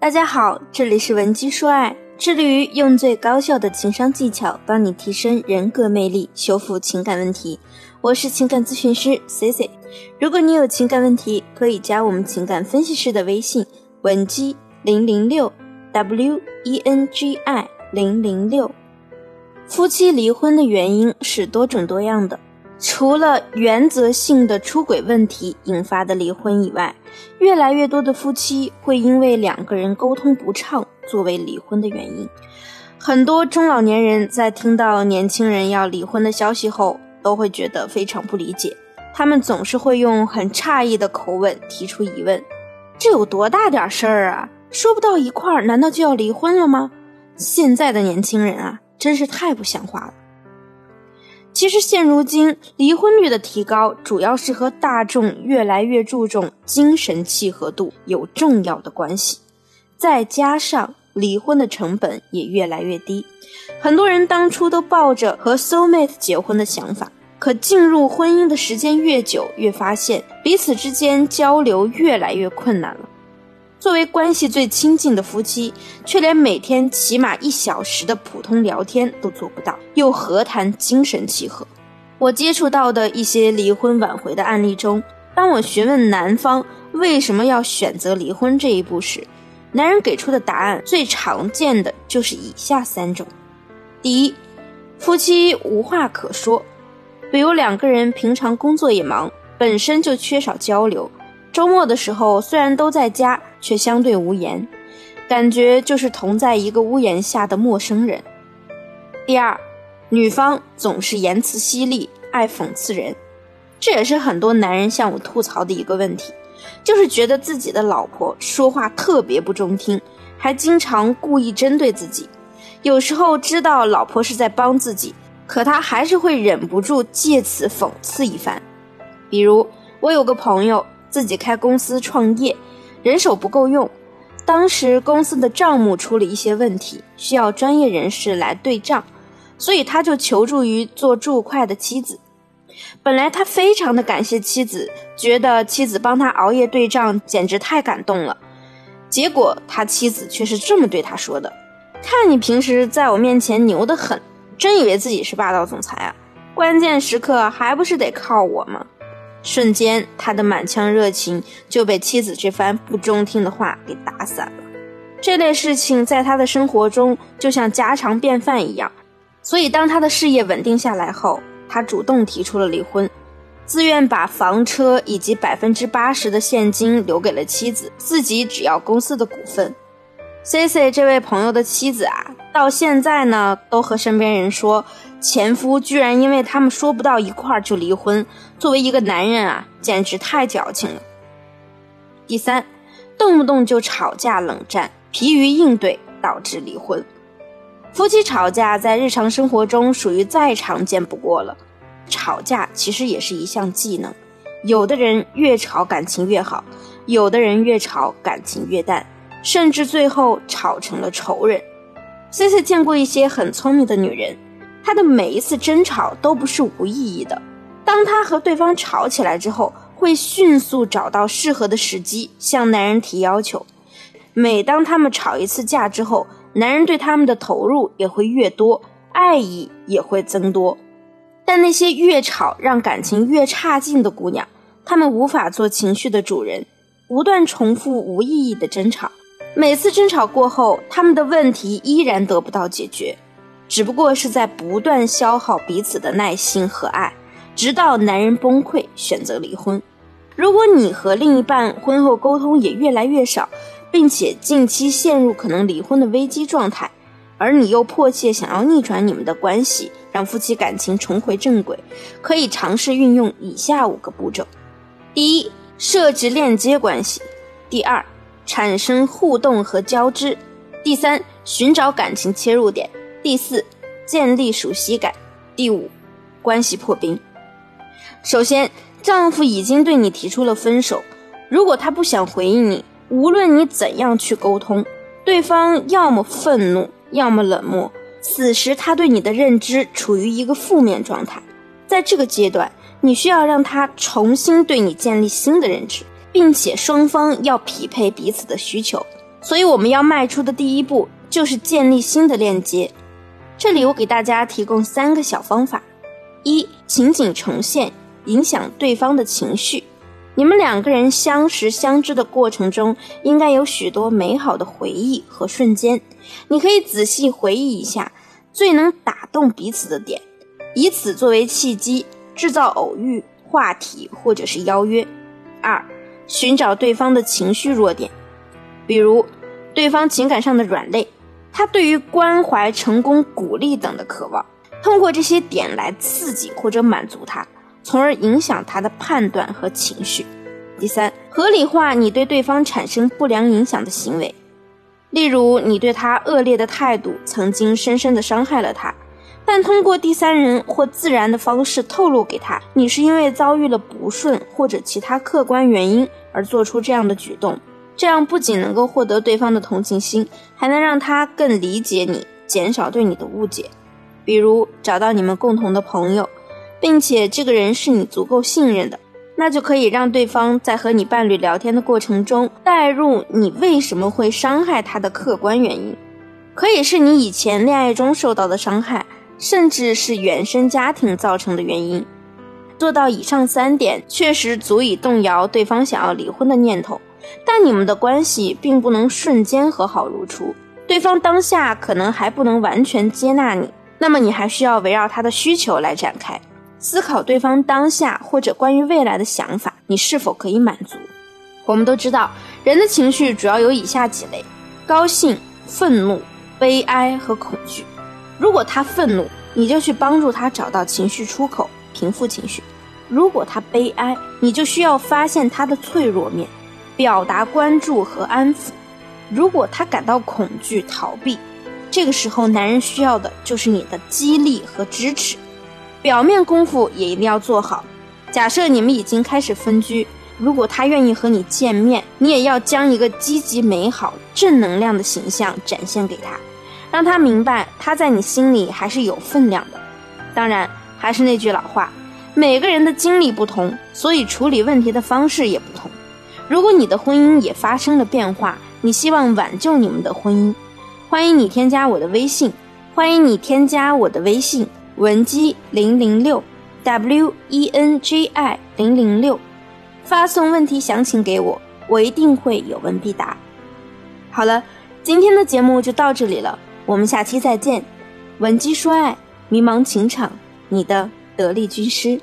大家好，这里是文姬说爱，致力于用最高效的情商技巧帮你提升人格魅力，修复情感问题。我是情感咨询师 C C。如果你有情感问题，可以加我们情感分析师的微信文姬零零六 W E N G I 零零六。夫妻离婚的原因是多种多样的。除了原则性的出轨问题引发的离婚以外，越来越多的夫妻会因为两个人沟通不畅作为离婚的原因。很多中老年人在听到年轻人要离婚的消息后，都会觉得非常不理解。他们总是会用很诧异的口吻提出疑问：“这有多大点事儿啊？说不到一块儿，难道就要离婚了吗？”现在的年轻人啊，真是太不像话了。其实，现如今离婚率的提高，主要是和大众越来越注重精神契合度有重要的关系。再加上离婚的成本也越来越低，很多人当初都抱着和 soul mate 结婚的想法，可进入婚姻的时间越久，越发现彼此之间交流越来越困难了。作为关系最亲近的夫妻，却连每天起码一小时的普通聊天都做不到，又何谈精神契合？我接触到的一些离婚挽回的案例中，当我询问男方为什么要选择离婚这一步时，男人给出的答案最常见的就是以下三种：第一，夫妻无话可说，比如两个人平常工作也忙，本身就缺少交流。周末的时候，虽然都在家，却相对无言，感觉就是同在一个屋檐下的陌生人。第二，女方总是言辞犀利，爱讽刺人，这也是很多男人向我吐槽的一个问题，就是觉得自己的老婆说话特别不中听，还经常故意针对自己。有时候知道老婆是在帮自己，可他还是会忍不住借此讽刺一番。比如，我有个朋友。自己开公司创业，人手不够用。当时公司的账目出了一些问题，需要专业人士来对账，所以他就求助于做注会的妻子。本来他非常的感谢妻子，觉得妻子帮他熬夜对账简直太感动了。结果他妻子却是这么对他说的：“看你平时在我面前牛得很，真以为自己是霸道总裁啊？关键时刻还不是得靠我吗？”瞬间，他的满腔热情就被妻子这番不中听的话给打散了。这类事情在他的生活中就像家常便饭一样，所以当他的事业稳定下来后，他主动提出了离婚，自愿把房车以及百分之八十的现金留给了妻子，自己只要公司的股份。C C 这位朋友的妻子啊，到现在呢，都和身边人说，前夫居然因为他们说不到一块儿就离婚。作为一个男人啊，简直太矫情了。第三，动不动就吵架冷战，疲于应对，导致离婚。夫妻吵架在日常生活中属于再常见不过了。吵架其实也是一项技能，有的人越吵感情越好，有的人越吵感情越淡。甚至最后吵成了仇人。C C 见过一些很聪明的女人，她的每一次争吵都不是无意义的。当她和对方吵起来之后，会迅速找到适合的时机向男人提要求。每当他们吵一次架之后，男人对他们的投入也会越多，爱意也会增多。但那些越吵让感情越差劲的姑娘，她们无法做情绪的主人，不断重复无意义的争吵。每次争吵过后，他们的问题依然得不到解决，只不过是在不断消耗彼此的耐心和爱，直到男人崩溃选择离婚。如果你和另一半婚后沟通也越来越少，并且近期陷入可能离婚的危机状态，而你又迫切想要逆转你们的关系，让夫妻感情重回正轨，可以尝试运用以下五个步骤：第一，设置链接关系；第二。产生互动和交织，第三，寻找感情切入点，第四，建立熟悉感，第五，关系破冰。首先，丈夫已经对你提出了分手，如果他不想回应你，无论你怎样去沟通，对方要么愤怒，要么冷漠，此时他对你的认知处于一个负面状态，在这个阶段，你需要让他重新对你建立新的认知。并且双方要匹配彼此的需求，所以我们要迈出的第一步就是建立新的链接。这里我给大家提供三个小方法：一、情景重现，影响对方的情绪。你们两个人相识相知的过程中，应该有许多美好的回忆和瞬间。你可以仔细回忆一下最能打动彼此的点，以此作为契机，制造偶遇话题或者是邀约。二、寻找对方的情绪弱点，比如对方情感上的软肋，他对于关怀、成功、鼓励等的渴望，通过这些点来刺激或者满足他。从而影响他的判断和情绪。第三，合理化你对对方产生不良影响的行为，例如你对他恶劣的态度曾经深深的伤害了他，但通过第三人或自然的方式透露给他，你是因为遭遇了不顺或者其他客观原因而做出这样的举动。这样不仅能够获得对方的同情心，还能让他更理解你，减少对你的误解。比如找到你们共同的朋友。并且这个人是你足够信任的，那就可以让对方在和你伴侣聊天的过程中带入你为什么会伤害他的客观原因，可以是你以前恋爱中受到的伤害，甚至是原生家庭造成的原因。做到以上三点，确实足以动摇对方想要离婚的念头，但你们的关系并不能瞬间和好如初，对方当下可能还不能完全接纳你，那么你还需要围绕他的需求来展开。思考对方当下或者关于未来的想法，你是否可以满足？我们都知道，人的情绪主要有以下几类：高兴、愤怒、悲哀和恐惧。如果他愤怒，你就去帮助他找到情绪出口，平复情绪；如果他悲哀，你就需要发现他的脆弱面，表达关注和安抚；如果他感到恐惧、逃避，这个时候男人需要的就是你的激励和支持。表面功夫也一定要做好。假设你们已经开始分居，如果他愿意和你见面，你也要将一个积极、美好、正能量的形象展现给他，让他明白他在你心里还是有分量的。当然，还是那句老话，每个人的经历不同，所以处理问题的方式也不同。如果你的婚姻也发生了变化，你希望挽救你们的婚姻，欢迎你添加我的微信，欢迎你添加我的微信。文姬零零六，W E N J I 零零六，发送问题详情给我，我一定会有问必答。好了，今天的节目就到这里了，我们下期再见。文姬说爱，迷茫情场，你的得力军师。